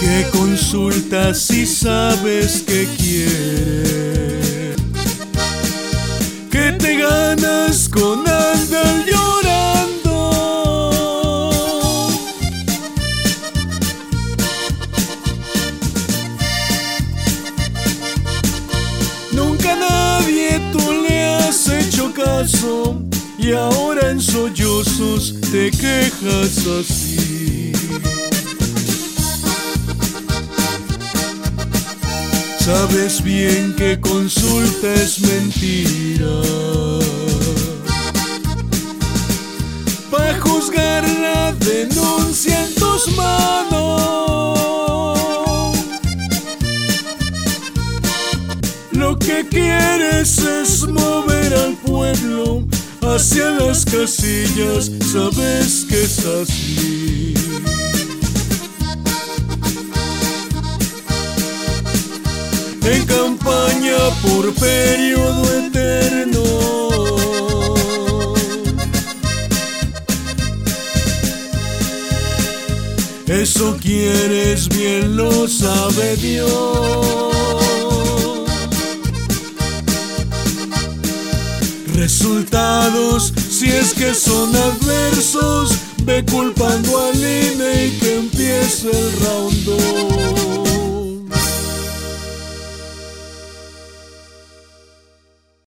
preguntas si sabes que quiere. Que te ganas con andar llorando. Nunca nadie tú le has hecho caso y ahora en sollozos te quejas así. Sabes bien que consulta es mentira. Pa' juzgar la denuncia en tus manos. Lo que quieres es mover al pueblo hacia las casillas, sabes que es así. En campaña por periodo eterno. Eso quieres bien lo sabe Dios. Resultados, si es que son adversos, ve culpando al INE y que empiece el round.